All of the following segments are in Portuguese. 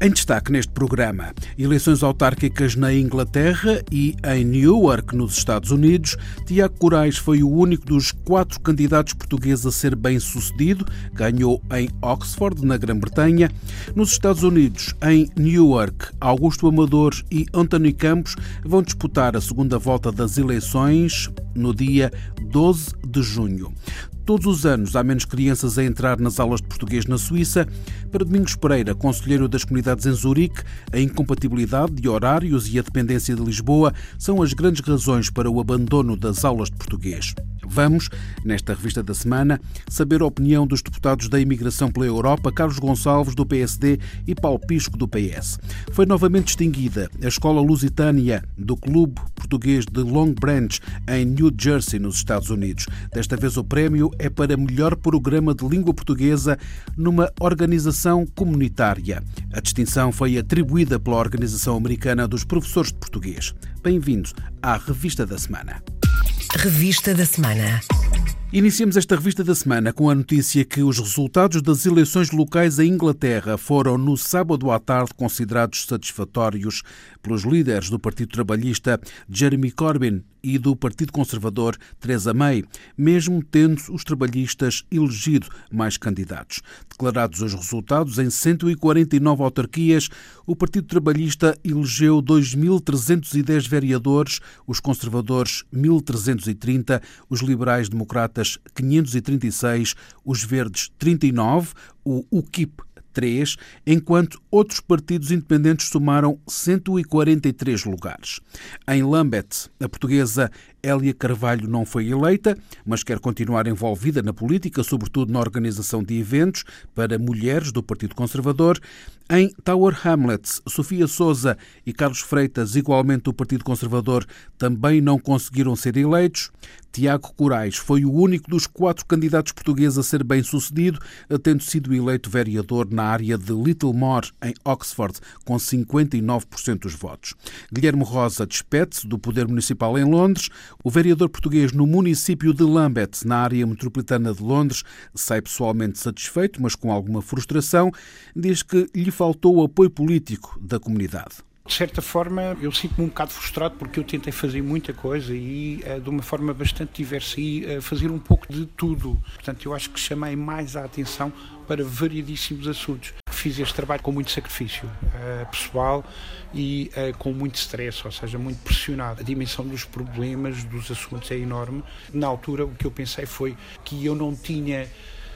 Em destaque neste programa, eleições autárquicas na Inglaterra e em Newark, nos Estados Unidos. Tiago Corais foi o único dos quatro candidatos portugueses a ser bem-sucedido. Ganhou em Oxford, na Grã-Bretanha. Nos Estados Unidos, em Newark, Augusto Amador e António Campos vão disputar a segunda volta das eleições no dia 12 de junho. Todos os anos há menos crianças a entrar nas aulas de português na Suíça. Para Domingos Pereira, conselheiro das comunidades em Zurique, a incompatibilidade de horários e a dependência de Lisboa são as grandes razões para o abandono das aulas de português. Vamos, nesta revista da semana, saber a opinião dos deputados da Imigração pela Europa, Carlos Gonçalves, do PSD, e Paulo Pisco, do PS. Foi novamente distinguida a Escola Lusitânia do Clube Português de Long Branch, em New Jersey, nos Estados Unidos. Desta vez o prémio é para melhor programa de língua portuguesa numa organização comunitária. A distinção foi atribuída pela Organização Americana dos Professores de Português. Bem-vindos à Revista da Semana. Revista da Semana. Iniciamos esta revista da semana com a notícia que os resultados das eleições locais em Inglaterra foram no sábado à tarde considerados satisfatórios pelos líderes do Partido Trabalhista Jeremy Corbyn e do Partido Conservador Theresa May, mesmo tendo os trabalhistas elegido mais candidatos. Declarados os resultados em 149 autarquias, o Partido Trabalhista elegeu 2.310 vereadores, os conservadores 1.330, os liberais-democratas 536, os verdes 39, o UKIP 3, enquanto outros partidos independentes somaram 143 lugares. Em Lambeth, a portuguesa Hélia Carvalho não foi eleita, mas quer continuar envolvida na política, sobretudo na organização de eventos para mulheres do Partido Conservador. Em Tower Hamlets, Sofia Souza e Carlos Freitas, igualmente do Partido Conservador, também não conseguiram ser eleitos. Tiago Corais foi o único dos quatro candidatos portugueses a ser bem-sucedido, tendo sido eleito vereador na área de Littlemore, em Oxford, com 59% dos votos. Guilherme Rosa despede-se do Poder Municipal em Londres. O vereador português no município de Lambeth, na área metropolitana de Londres, sai pessoalmente satisfeito, mas com alguma frustração. Diz que lhe faltou o apoio político da comunidade. De certa forma, eu sinto-me um bocado frustrado porque eu tentei fazer muita coisa e uh, de uma forma bastante diversa e uh, fazer um pouco de tudo. Portanto, eu acho que chamei mais a atenção para variadíssimos assuntos. Fiz este trabalho com muito sacrifício uh, pessoal e com muito stress, ou seja, muito pressionado. A dimensão dos problemas, dos assuntos é enorme. Na altura, o que eu pensei foi que eu não tinha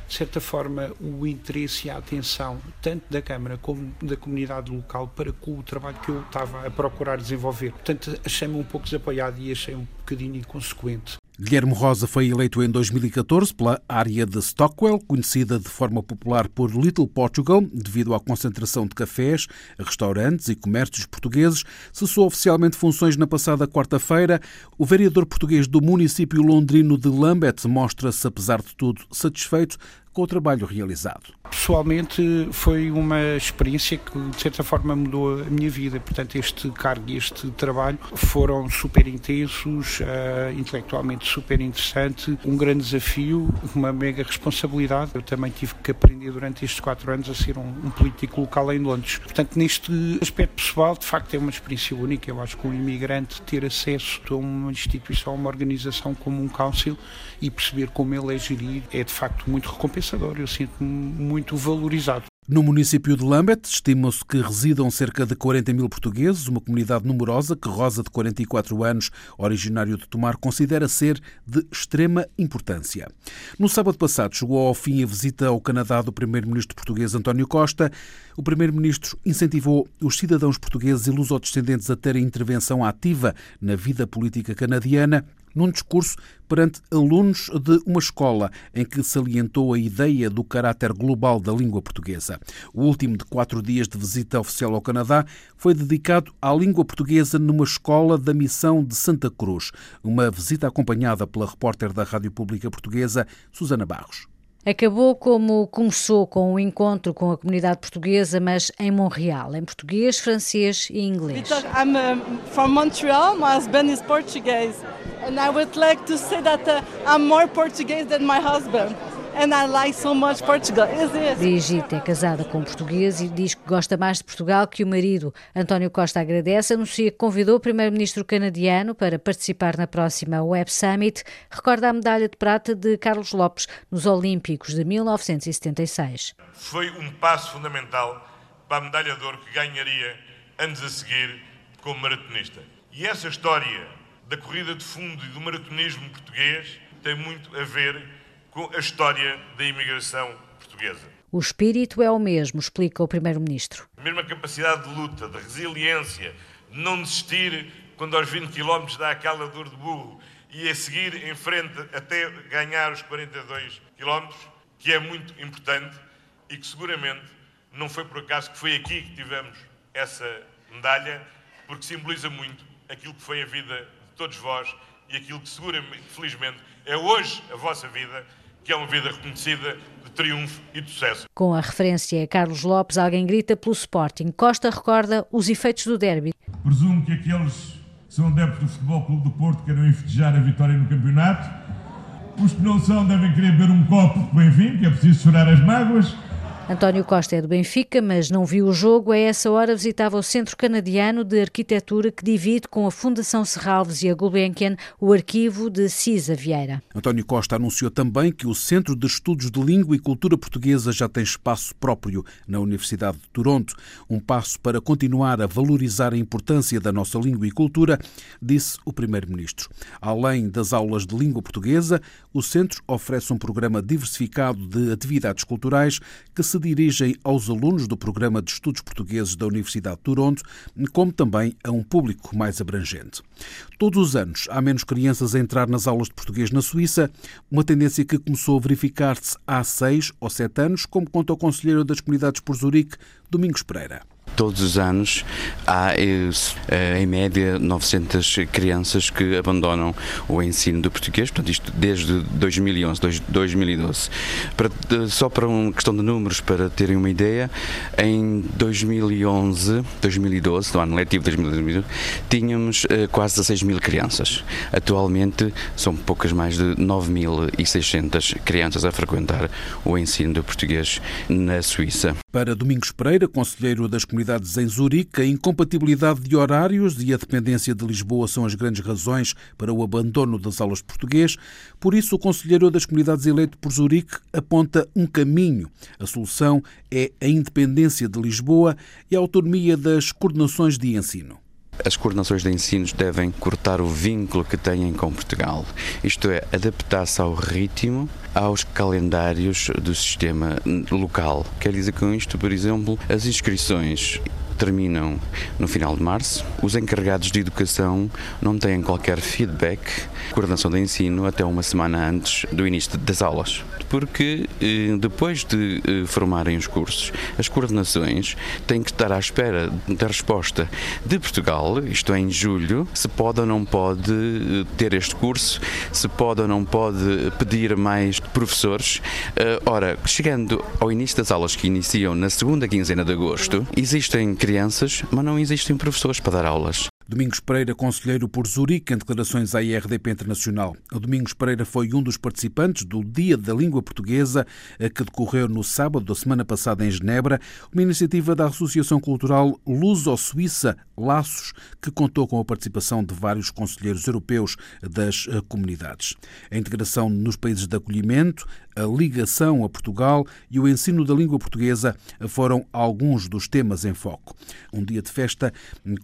de certa forma, o interesse e a atenção, tanto da Câmara como da comunidade local, para com o trabalho que eu estava a procurar desenvolver. Portanto, achei-me um pouco desapoiado e achei um bocadinho inconsequente. Guilherme Rosa foi eleito em 2014 pela área de Stockwell, conhecida de forma popular por Little Portugal, devido à concentração de cafés, restaurantes e comércios portugueses. Cessou oficialmente funções na passada quarta-feira. O vereador português do município londrino de Lambeth mostra-se, apesar de tudo, satisfeito com o trabalho realizado. Pessoalmente foi uma experiência que de certa forma mudou a minha vida. Portanto, este cargo e este trabalho foram super intensos, uh, intelectualmente super interessante, um grande desafio, uma mega responsabilidade. Eu também tive que aprender durante estes quatro anos a ser um, um político local em Londres. Portanto, neste aspecto pessoal, de facto é uma experiência única. Eu acho que um imigrante ter acesso a uma instituição, a uma organização como um council e perceber como ele é gerido é de facto muito recompensador. Eu sinto-me muito valorizado. No município de Lambeth, estima-se que residam cerca de 40 mil portugueses, uma comunidade numerosa que Rosa, de 44 anos, originário de Tomar, considera ser de extrema importância. No sábado passado chegou ao fim a visita ao Canadá do primeiro-ministro português António Costa. O primeiro-ministro incentivou os cidadãos portugueses e lusodescendentes a terem intervenção ativa na vida política canadiana num discurso perante alunos de uma escola em que salientou a ideia do caráter global da língua portuguesa. O último de quatro dias de visita oficial ao Canadá foi dedicado à língua portuguesa numa escola da missão de Santa Cruz, uma visita acompanhada pela repórter da Rádio Pública Portuguesa, Susana Barros. Acabou como começou, com o um encontro com a comunidade portuguesa, mas em Montreal, em português, francês e inglês. Because I'm um, from Montreal, my husband is Portuguese, and I would like to say that uh, I'm more Portuguese than my husband. And I like so much Portugal. Brigitte é casada com um português e diz que gosta mais de Portugal que o marido. António Costa agradece, anuncia que convidou o primeiro-ministro canadiano para participar na próxima Web Summit. Recorda a medalha de prata de Carlos Lopes nos Olímpicos de 1976. Foi um passo fundamental para a medalha de ouro que ganharia anos a seguir como maratonista. E essa história da corrida de fundo e do maratonismo português tem muito a ver com a história da imigração portuguesa. O espírito é o mesmo, explica o Primeiro-Ministro. A mesma capacidade de luta, de resiliência, de não desistir quando aos 20 km dá aquela dor de burro e a seguir em frente até ganhar os 42 km, que é muito importante e que seguramente não foi por acaso que foi aqui que tivemos essa medalha, porque simboliza muito aquilo que foi a vida de todos vós e aquilo que seguramente, felizmente, é hoje a vossa vida que é uma vida reconhecida de triunfo e de sucesso. Com a referência a Carlos Lopes, alguém grita pelo Sporting. Costa recorda os efeitos do derby. Presumo que aqueles que são adeptos do Futebol Clube do Porto queiram festejar a vitória no campeonato. Os que não são devem querer beber um copo de bem-vindo, que é preciso chorar as mágoas. António Costa é do Benfica, mas não viu o jogo. A essa hora visitava o Centro Canadiano de Arquitetura, que divide com a Fundação Serralves e a Gulbenkian o arquivo de Cisa Vieira. António Costa anunciou também que o Centro de Estudos de Língua e Cultura Portuguesa já tem espaço próprio na Universidade de Toronto. Um passo para continuar a valorizar a importância da nossa língua e cultura, disse o Primeiro-Ministro. Além das aulas de língua portuguesa, o centro oferece um programa diversificado de atividades culturais que se dirigem aos alunos do Programa de Estudos Portugueses da Universidade de Toronto, como também a um público mais abrangente. Todos os anos há menos crianças a entrar nas aulas de português na Suíça, uma tendência que começou a verificar-se há seis ou sete anos, como conta o Conselheiro das Comunidades por Zurique, Domingos Pereira. Todos os anos há, eh, em média, 900 crianças que abandonam o ensino do português, portanto, isto desde 2011, 2012. Para, só para uma questão de números, para terem uma ideia, em 2011, 2012, no ano letivo 2012, tínhamos eh, quase 16 mil crianças. Atualmente são poucas mais de 9.600 crianças a frequentar o ensino do português na Suíça. Para Domingos Pereira, conselheiro das comunidades em Zurique, a incompatibilidade de horários e a dependência de Lisboa são as grandes razões para o abandono das aulas de português. Por isso, o conselheiro das comunidades eleito por Zurique aponta um caminho. A solução é a independência de Lisboa e a autonomia das coordenações de ensino. As coordenações de ensinos devem cortar o vínculo que têm com Portugal, isto é, adaptar-se ao ritmo, aos calendários do sistema local. Quer dizer com isto, por exemplo, as inscrições terminam no final de março. Os encarregados de educação não têm qualquer feedback, coordenação de ensino, até uma semana antes do início das aulas. Porque eh, depois de eh, formarem os cursos, as coordenações têm que estar à espera da resposta de Portugal, isto é, em julho, se pode ou não pode eh, ter este curso, se pode ou não pode pedir mais professores. Ora, chegando ao início das aulas que iniciam na segunda quinzena de agosto, existem crianças, mas não existem professores para dar aulas. Domingos Pereira, conselheiro por Zurique, em declarações à IRDP Internacional. O Domingos Pereira foi um dos participantes do Dia da Língua Portuguesa, que decorreu no sábado da semana passada em Genebra, uma iniciativa da Associação Cultural Luso-Suíça Laços, que contou com a participação de vários conselheiros europeus das eh, comunidades. A integração nos países de acolhimento, a ligação a Portugal e o ensino da língua portuguesa foram alguns dos temas em foco. Um dia de festa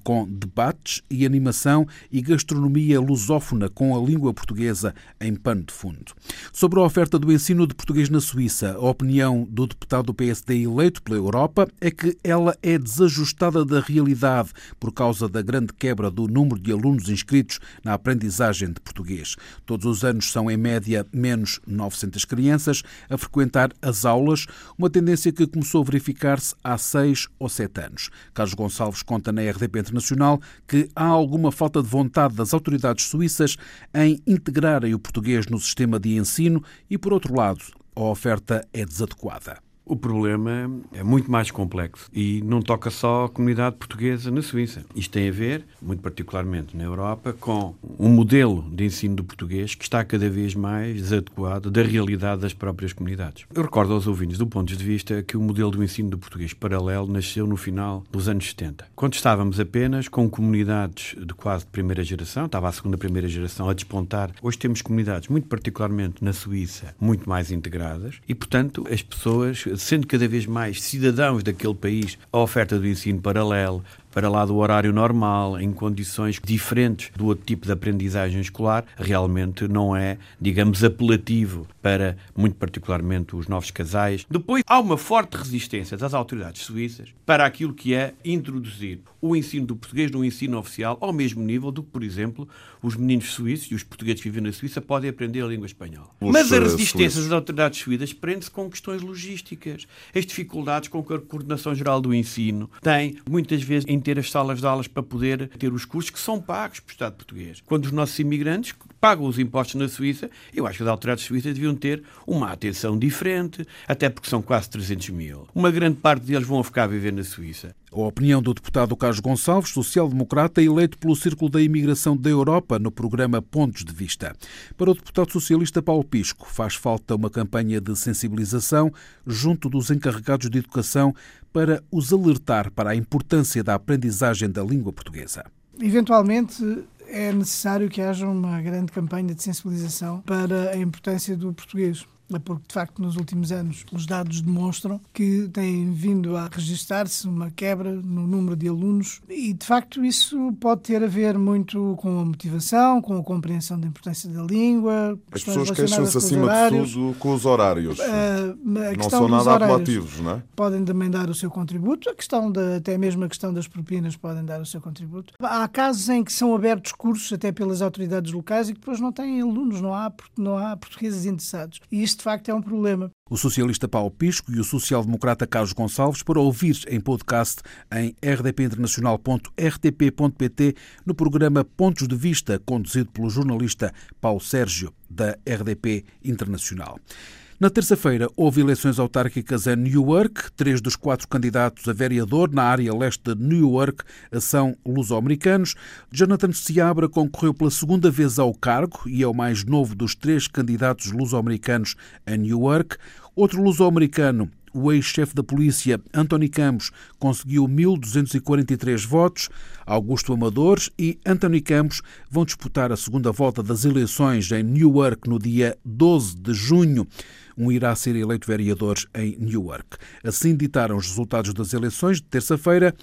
com debates e animação e gastronomia lusófona com a língua portuguesa em pano de fundo. Sobre a oferta do ensino de português na Suíça, a opinião do deputado do PSD eleito pela Europa é que ela é desajustada da realidade por causa da grande quebra do número de alunos inscritos na aprendizagem de português. Todos os anos são, em média, menos 900 crianças a frequentar as aulas, uma tendência que começou a verificar-se há seis ou sete anos. Carlos Gonçalves conta na RDP Internacional que há alguma falta de vontade das autoridades suíças em integrarem o português no sistema de ensino e, por outro lado, a oferta é desadequada. O problema é muito mais complexo e não toca só a comunidade portuguesa na Suíça. Isto tem a ver, muito particularmente na Europa, com um modelo de ensino do português que está cada vez mais desadequado da realidade das próprias comunidades. Eu recordo aos ouvintes, do ponto de vista, que o modelo do ensino do português paralelo nasceu no final dos anos 70, quando estávamos apenas com comunidades de quase primeira geração, estava a segunda primeira geração a despontar. Hoje temos comunidades, muito particularmente na Suíça, muito mais integradas e, portanto, as pessoas sendo cada vez mais cidadãos daquele país, a oferta do ensino paralelo, para lá do horário normal, em condições diferentes do outro tipo de aprendizagem escolar, realmente não é, digamos, apelativo para, muito particularmente, os novos casais. Depois, há uma forte resistência das autoridades suíças para aquilo que é introduzir o ensino do português no ensino oficial ao mesmo nível do que, por exemplo, os meninos suíços e os portugueses que vivem na Suíça podem aprender a língua espanhola. Os Mas a eh, resistência suíços. das autoridades suíças prende-se com questões logísticas. As dificuldades com que a Coordenação Geral do Ensino tem, muitas vezes, em ter as salas de aulas para poder ter os cursos que são pagos pelo Estado português. Quando os nossos imigrantes pagam os impostos na Suíça, eu acho que as autoridades suíças deviam ter uma atenção diferente, até porque são quase 300 mil. Uma grande parte deles vão ficar a viver na Suíça. A opinião do deputado Carlos Gonçalves, social-democrata, eleito pelo Círculo da Imigração da Europa no programa Pontos de Vista. Para o deputado socialista Paulo Pisco, faz falta uma campanha de sensibilização junto dos encarregados de educação para os alertar para a importância da aprendizagem da língua portuguesa. Eventualmente, é necessário que haja uma grande campanha de sensibilização para a importância do português. É porque, de facto, nos últimos anos os dados demonstram que tem vindo a registrar-se uma quebra no número de alunos e, de facto, isso pode ter a ver muito com a motivação, com a compreensão da importância da língua. As pessoas queixam-se, acima de tudo, com os horários. Uh, não são nada apelativos, não é? Podem também dar o seu contributo. A questão da, até mesmo a questão das propinas podem dar o seu contributo. Há casos em que são abertos cursos até pelas autoridades locais e que depois não têm alunos, não há, não há portugueses interessados. E isto de facto é um problema. O socialista Paulo Pisco e o social-democrata Carlos Gonçalves para ouvir em podcast em rdpinternacional.rtp.pt no programa Pontos de Vista, conduzido pelo jornalista Paulo Sérgio, da RDP Internacional. Na terça-feira, houve eleições autárquicas em Newark. Três dos quatro candidatos a vereador na área leste de Newark são luso-americanos. Jonathan Seabra concorreu pela segunda vez ao cargo e é o mais novo dos três candidatos luso-americanos em Newark. Outro luso-americano, o ex-chefe da polícia, Anthony Campos, conseguiu 1.243 votos. Augusto Amadores e Anthony Campos vão disputar a segunda volta das eleições em Newark no dia 12 de junho um irá ser eleito vereador em Newark. Assim ditaram os resultados das eleições de terça-feira.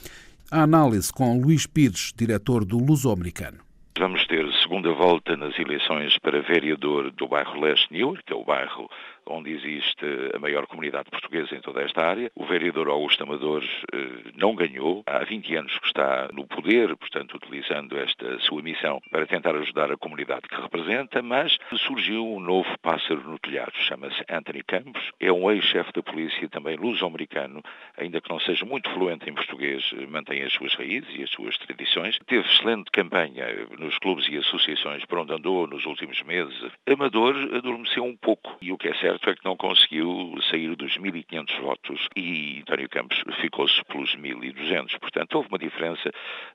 A análise com Luís Pires, diretor do Luso-Americano. Vamos ter segunda volta nas eleições para vereador do bairro Leste Newark, que é o bairro onde existe a maior comunidade portuguesa em toda esta área. O vereador Augusto Amadores eh, não ganhou. Há 20 anos que está no poder, portanto, utilizando esta sua missão para tentar ajudar a comunidade que representa, mas surgiu um novo pássaro no telhado. Chama-se Anthony Campos. É um ex-chefe da polícia, também luso-americano, ainda que não seja muito fluente em português, mantém as suas raízes e as suas tradições. Teve excelente campanha nos clubes e associações por onde andou nos últimos meses. Amador adormeceu um pouco e o que é certo certo é que não conseguiu sair dos 1.500 votos e António Campos ficou-se pelos 1.200. Portanto, houve uma diferença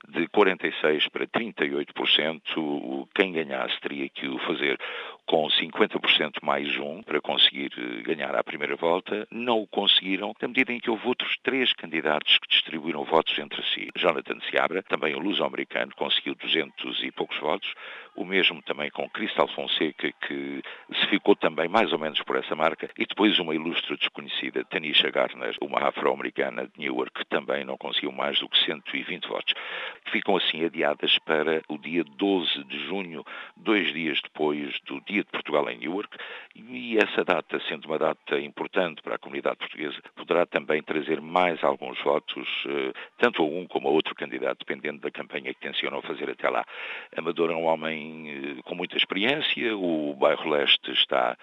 de 46% para 38%. Quem ganhasse teria que o fazer com 50% mais um para conseguir eh, ganhar à primeira volta. Não o conseguiram, na medida em que houve outros três candidatos que distribuíram votos entre si. Jonathan Seabra, também o luso-americano, conseguiu 200 e poucos votos. O mesmo também com Cristal Fonseca, que se ficou também mais ou menos por essa marca. E depois uma ilustre desconhecida, Tanisha Garner, uma afro-americana de Newark, que também não conseguiu mais do que 120 votos. Ficam assim adiadas para o dia 12 de junho, dois dias depois do dia de Portugal em Newark, e essa data, sendo uma data importante para a comunidade portuguesa, poderá também trazer mais alguns votos, eh, tanto a um como a outro candidato, dependendo da campanha que tencionam fazer até lá. Amador é um homem eh, com muita experiência, o bairro Leste está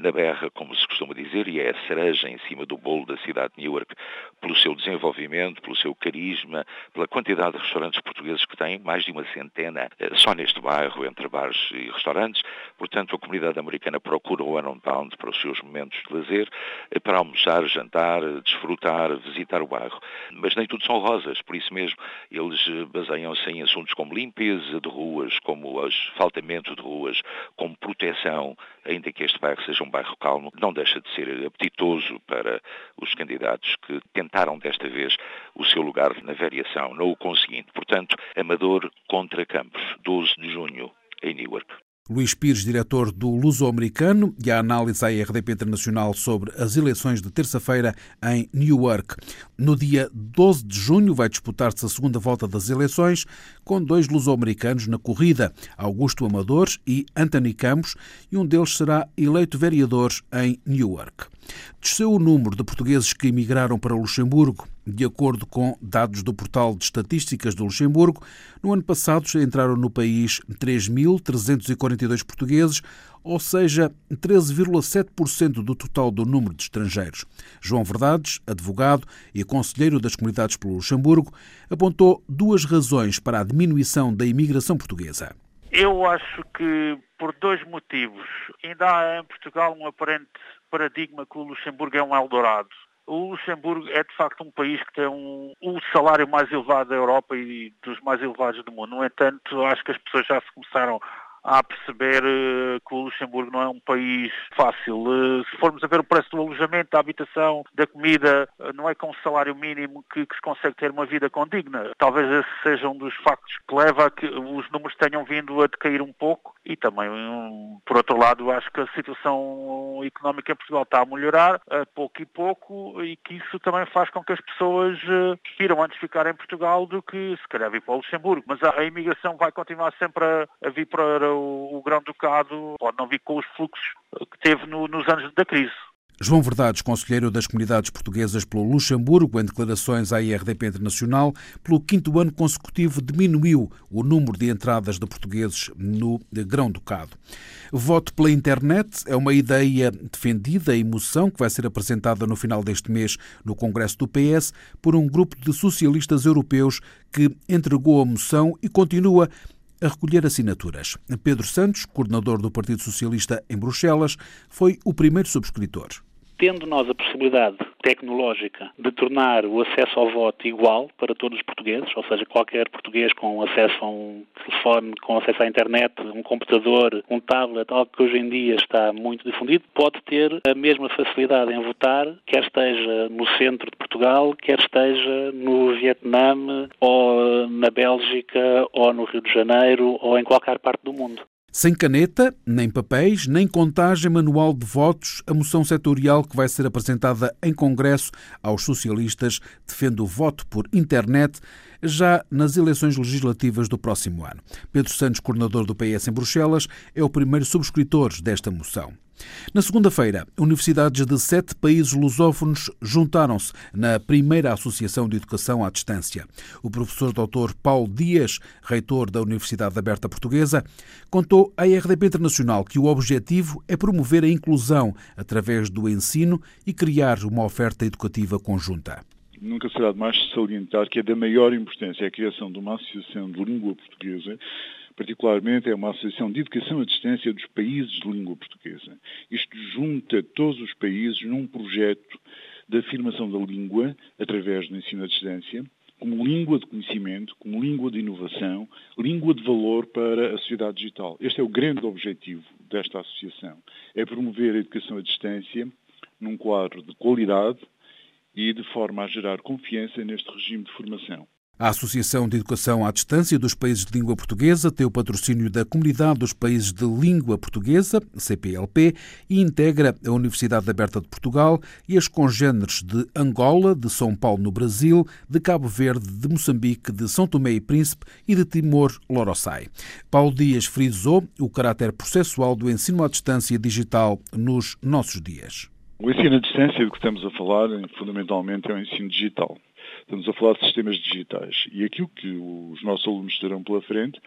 na berra, como se costuma dizer, e é a cereja em cima do bolo da cidade de Newark, pelo seu desenvolvimento, pelo seu carisma, pela quantidade de restaurantes portugueses que tem, mais de uma centena só neste bairro, entre bares e restaurantes. Portanto, a comunidade americana procura o Bound para os seus momentos de lazer, eh, para almoçar, jantar, desfrutar, visitar o bairro. Mas nem tudo são rosas, por isso mesmo eles eh, baseiam-se em assuntos como limpeza de ruas, como asfaltamento de ruas, como proteção, ainda que este bairro seja um bairro calmo, não deixa de ser apetitoso para os candidatos que tentaram desta vez o seu lugar na variação, não o conseguindo. Portanto, Amador contra Campos, 12 de junho, em Newark. Luís Pires, diretor do Luso-Americano, e a análise à RDP Internacional sobre as eleições de terça-feira em Newark. No dia 12 de junho vai disputar-se a segunda volta das eleições, com dois luso-americanos na corrida, Augusto Amador e Anthony Campos, e um deles será eleito vereador em Newark. Desceu o número de portugueses que emigraram para Luxemburgo. De acordo com dados do Portal de Estatísticas do Luxemburgo, no ano passado entraram no país 3.342 portugueses, ou seja, 13,7% do total do número de estrangeiros. João Verdades, advogado e conselheiro das comunidades pelo Luxemburgo, apontou duas razões para a diminuição da imigração portuguesa. Eu acho que por dois motivos. Ainda há em Portugal um aparente paradigma que o Luxemburgo é um Eldorado. O Luxemburgo é de facto um país que tem um, o salário mais elevado da Europa e dos mais elevados do mundo. No entanto, acho que as pessoas já se começaram a perceber uh, que o Luxemburgo não é um país fácil. Uh, se formos a ver o preço do alojamento, da habitação, da comida, uh, não é com o salário mínimo que, que, se consegue ter uma vida condigna. Talvez esse seja um dos factos que leva a que os números tenham vindo a decair um pouco e também, um, por outro lado, acho que a situação económica em Portugal está a melhorar pouco e pouco e que isso também faz com que as pessoas prefiram antes ficar em Portugal do que se calhar vir para o Luxemburgo. Mas a imigração vai continuar sempre a, a vir para o, o Grão-Ducado pode não vir com os fluxos que teve no, nos anos da crise. João Verdades, conselheiro das comunidades portuguesas pelo Luxemburgo, em declarações à IRDP Internacional, pelo quinto ano consecutivo diminuiu o número de entradas de portugueses no Grão-Ducado. Voto pela internet é uma ideia defendida em moção que vai ser apresentada no final deste mês no Congresso do PS por um grupo de socialistas europeus que entregou a moção e continua a recolher assinaturas. Pedro Santos, coordenador do Partido Socialista em Bruxelas, foi o primeiro subscritor tendo nós a possibilidade tecnológica de tornar o acesso ao voto igual para todos os portugueses, ou seja, qualquer português com acesso a um telefone, com acesso à internet, um computador, um tablet, algo que hoje em dia está muito difundido, pode ter a mesma facilidade em votar, quer esteja no centro de Portugal, quer esteja no Vietnã, ou na Bélgica, ou no Rio de Janeiro, ou em qualquer parte do mundo. Sem caneta, nem papéis, nem contagem manual de votos, a moção setorial que vai ser apresentada em Congresso aos socialistas defende o voto por internet já nas eleições legislativas do próximo ano. Pedro Santos, coordenador do PS em Bruxelas, é o primeiro subscritor desta moção. Na segunda-feira, universidades de sete países lusófonos juntaram-se na primeira Associação de Educação à Distância. O professor Dr. Paulo Dias, reitor da Universidade Aberta Portuguesa, contou à RDP Internacional que o objetivo é promover a inclusão através do ensino e criar uma oferta educativa conjunta nunca será demais salientar que é da maior importância a criação de uma associação de língua portuguesa, particularmente é uma associação de educação à distância dos países de língua portuguesa. Isto junta todos os países num projeto de afirmação da língua através do ensino à distância, como língua de conhecimento, como língua de inovação, língua de valor para a sociedade digital. Este é o grande objetivo desta associação, é promover a educação à distância num quadro de qualidade, e de forma a gerar confiança neste regime de formação. A Associação de Educação à Distância dos Países de Língua Portuguesa tem o patrocínio da Comunidade dos Países de Língua Portuguesa, CPLP, e integra a Universidade Aberta de Portugal e as congêneres de Angola, de São Paulo no Brasil, de Cabo Verde, de Moçambique, de São Tomé e Príncipe e de Timor-Loroçai. Paulo Dias frisou o caráter processual do ensino à distância digital nos nossos dias. O ensino à distância do que estamos a falar, fundamentalmente, é o ensino digital. Estamos a falar de sistemas digitais. E aquilo que os nossos alunos terão pela frente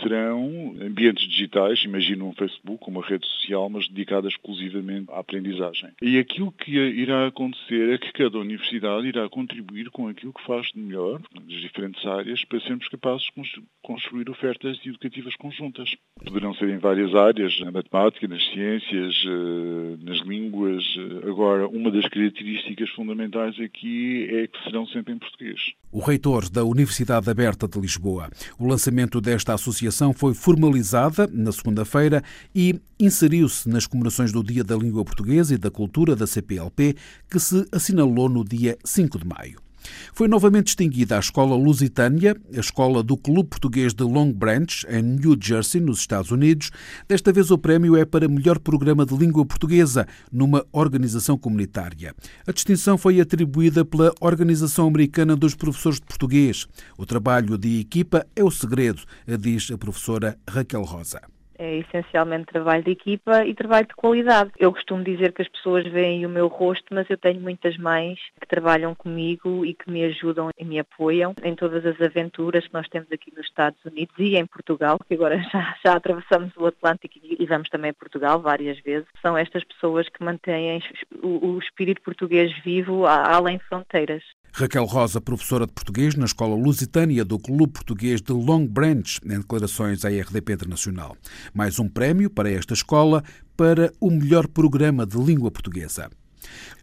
serão ambientes digitais, imagino um Facebook, uma rede social, mas dedicada exclusivamente à aprendizagem. E aquilo que irá acontecer é que cada universidade irá contribuir com aquilo que faz de melhor, nas diferentes áreas, para sermos capazes de construir ofertas educativas conjuntas. Poderão ser em várias áreas, na matemática, nas ciências, eh, nas línguas. Agora, uma das características fundamentais aqui é que serão sempre em português. O reitor da Universidade Aberta de Lisboa. O lançamento desta associação foi formalizada na segunda-feira e inseriu-se nas comemorações do Dia da Língua Portuguesa e da Cultura da CPLP, que se assinalou no dia 5 de maio. Foi novamente distinguida a Escola Lusitânia, a escola do Clube Português de Long Branch, em New Jersey, nos Estados Unidos. Desta vez o prémio é para melhor programa de língua portuguesa numa organização comunitária. A distinção foi atribuída pela Organização Americana dos Professores de Português. O trabalho de equipa é o segredo, diz a professora Raquel Rosa é essencialmente trabalho de equipa e trabalho de qualidade. Eu costumo dizer que as pessoas veem o meu rosto, mas eu tenho muitas mães que trabalham comigo e que me ajudam e me apoiam em todas as aventuras que nós temos aqui nos Estados Unidos e em Portugal, que agora já, já atravessamos o Atlântico e vamos também a Portugal várias vezes. São estas pessoas que mantêm o, o espírito português vivo além fronteiras. Raquel Rosa, professora de português na Escola Lusitânia do Clube Português de Long Branch, em declarações à RDP Internacional. Mais um prémio para esta escola para o melhor programa de língua portuguesa.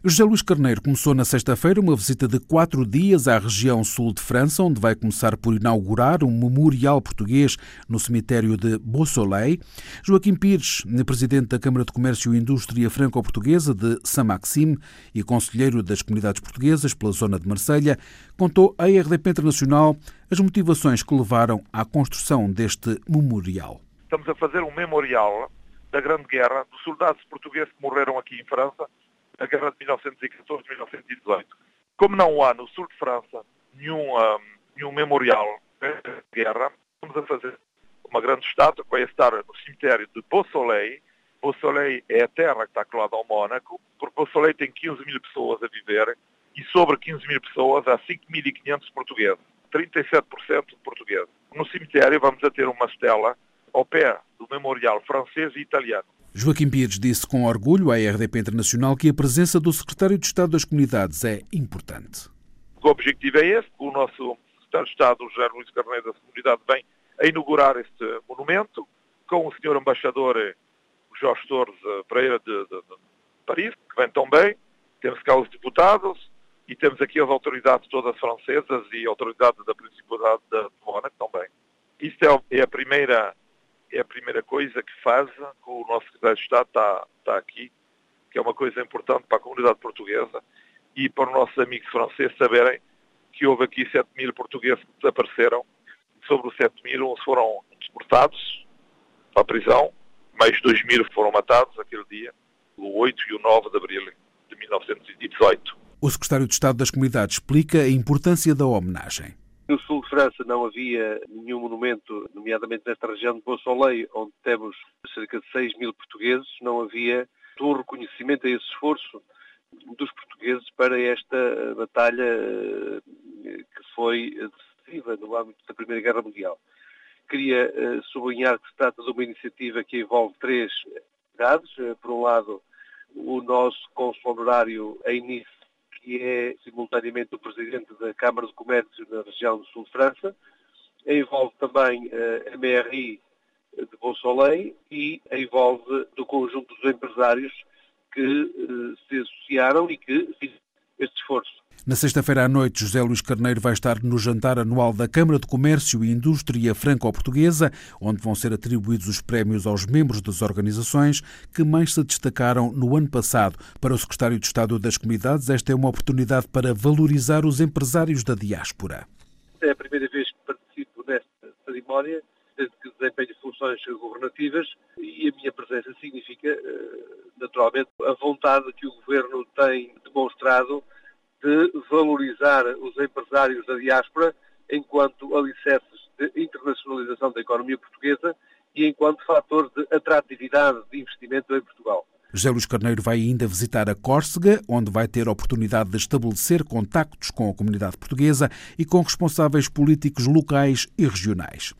José Luís Carneiro começou na sexta-feira uma visita de quatro dias à região sul de França, onde vai começar por inaugurar um memorial português no cemitério de Beausoleil. Joaquim Pires, presidente da Câmara de Comércio e Indústria Franco-Portuguesa de Saint-Maxime e conselheiro das comunidades portuguesas pela zona de Marselha, contou à RDP Internacional as motivações que levaram à construção deste memorial. Estamos a fazer um memorial da Grande Guerra dos soldados portugueses que morreram aqui em França a guerra de 1914-1918. Como não há no sul de França nenhum, um, nenhum memorial de guerra, vamos a fazer uma grande estátua que vai estar no cemitério de Beausoleil. Beausoleil é a terra que está colada ao Mónaco, porque Beausoleil tem 15 mil pessoas a viver e sobre 15 mil pessoas há 5.500 portugueses, 37% de portugueses. No cemitério vamos a ter uma estela ao pé do memorial francês e italiano. Joaquim Pires disse com orgulho à RDP Internacional que a presença do Secretário de Estado das Comunidades é importante. O objetivo é esse, o nosso Secretário de Estado, José Luís Carneiro da Comunidade, vem a inaugurar este monumento com o Sr. Embaixador eh, Jorge Torres eh, Pereira de, de, de Paris, que vem também, temos cá os deputados e temos aqui as autoridades todas francesas e autoridades da Principalidade de Mônaco também. Isto é, é a primeira é a primeira coisa que faz, o nosso secretário de Estado está, está aqui, que é uma coisa importante para a comunidade portuguesa e para os nossos amigos franceses saberem que houve aqui 7 mil portugueses que desapareceram. Sobre os 7 mil, uns foram deportados para a prisão, mais 2 mil foram matados aquele dia, o 8 e o 9 de abril de 1918. O secretário de Estado das Comunidades explica a importância da homenagem. No sul de França não havia nenhum monumento, nomeadamente nesta região de Beausoleil, onde temos cerca de 6 mil portugueses, não havia um reconhecimento a esse esforço dos portugueses para esta batalha eh, que foi decisiva no âmbito da Primeira Guerra Mundial. Queria eh, sublinhar que se trata de uma iniciativa que envolve três cidades. Eh, por um lado, o nosso cônsul honorário em Nice, que é simultaneamente o presidente da Câmara de Comércio na região do sul de França. Envolve também uh, a MRI de Beausoleil e envolve do conjunto dos empresários que uh, se associaram e que este esforço. Na sexta-feira à noite, José Luís Carneiro vai estar no jantar anual da Câmara de Comércio e Indústria Franco-Portuguesa, onde vão ser atribuídos os prémios aos membros das organizações que mais se destacaram no ano passado. Para o Secretário de Estado das Comunidades, esta é uma oportunidade para valorizar os empresários da diáspora. É a primeira vez que participo nesta cerimónia, desde que desempenho funções governativas, e a minha presença significa, eh, naturalmente, a vontade que o Governo tem demonstrado de valorizar os empresários da diáspora enquanto alicerces de internacionalização da economia portuguesa e enquanto fator de atratividade de investimento em Portugal. José Luís Carneiro vai ainda visitar a Córcega, onde vai ter a oportunidade de estabelecer contactos com a comunidade portuguesa e com responsáveis políticos locais e regionais.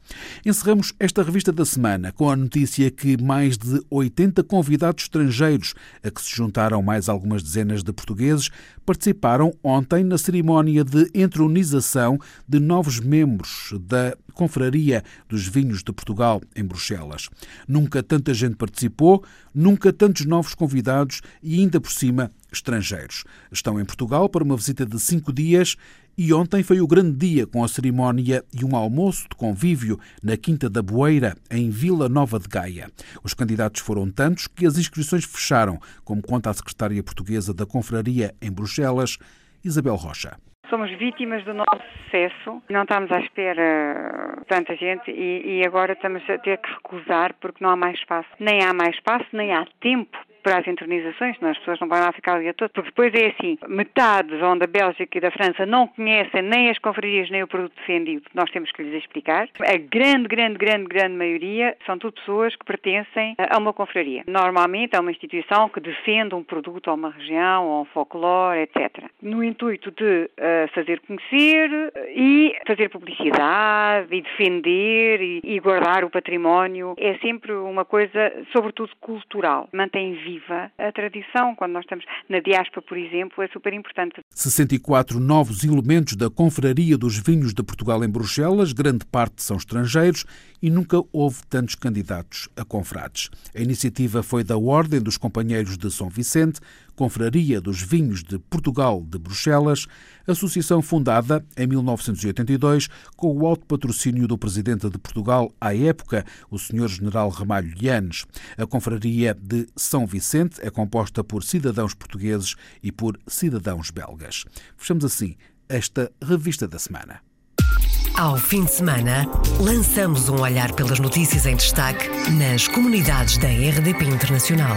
Encerramos esta revista da semana com a notícia que mais de 80 convidados estrangeiros, a que se juntaram mais algumas dezenas de portugueses, participaram ontem na cerimónia de entronização de novos membros da Confraria dos Vinhos de Portugal, em Bruxelas. Nunca tanta gente participou, nunca tantos novos convidados e, ainda por cima, estrangeiros. Estão em Portugal para uma visita de cinco dias e ontem foi o grande dia com a cerimónia e um almoço de convívio na Quinta da Boeira, em Vila Nova de Gaia. Os candidatos foram tantos que as inscrições fecharam, como conta a secretária portuguesa da Confraria em Bruxelas, Isabel Rocha. Somos vítimas do nosso sucesso, não estamos à espera de tanta gente e, e agora estamos a ter que recusar porque não há mais espaço. Nem há mais espaço, nem há tempo para as entronizações, não, as pessoas não vão lá ficar o dia todo, porque depois é assim, metade vão da Bélgica e da França não conhecem nem as confrarias nem o produto defendido, nós temos que lhes explicar. A grande, grande, grande, grande maioria são tudo pessoas que pertencem a uma confraria. Normalmente é uma instituição que defende um produto ou uma região ou um folclore, etc. No intuito de uh, fazer conhecer e fazer publicidade e defender e, e guardar o património é sempre uma coisa, sobretudo cultural. Mantém viva a tradição. Quando nós estamos na diáspora, por exemplo, é super importante. 64 novos elementos da Confraria dos Vinhos de Portugal em Bruxelas, grande parte são estrangeiros e nunca houve tantos candidatos a confrades. A iniciativa foi da Ordem dos Companheiros de São Vicente, Confraria dos Vinhos de Portugal de Bruxelas, associação fundada em 1982 com o alto patrocínio do presidente de Portugal à época, o Sr. General Ramalho Lianes. A Confraria de São Vicente é composta por cidadãos portugueses e por cidadãos belgas. Fechamos assim esta revista da semana. Ao fim de semana, lançamos um olhar pelas notícias em destaque nas comunidades da RDP Internacional.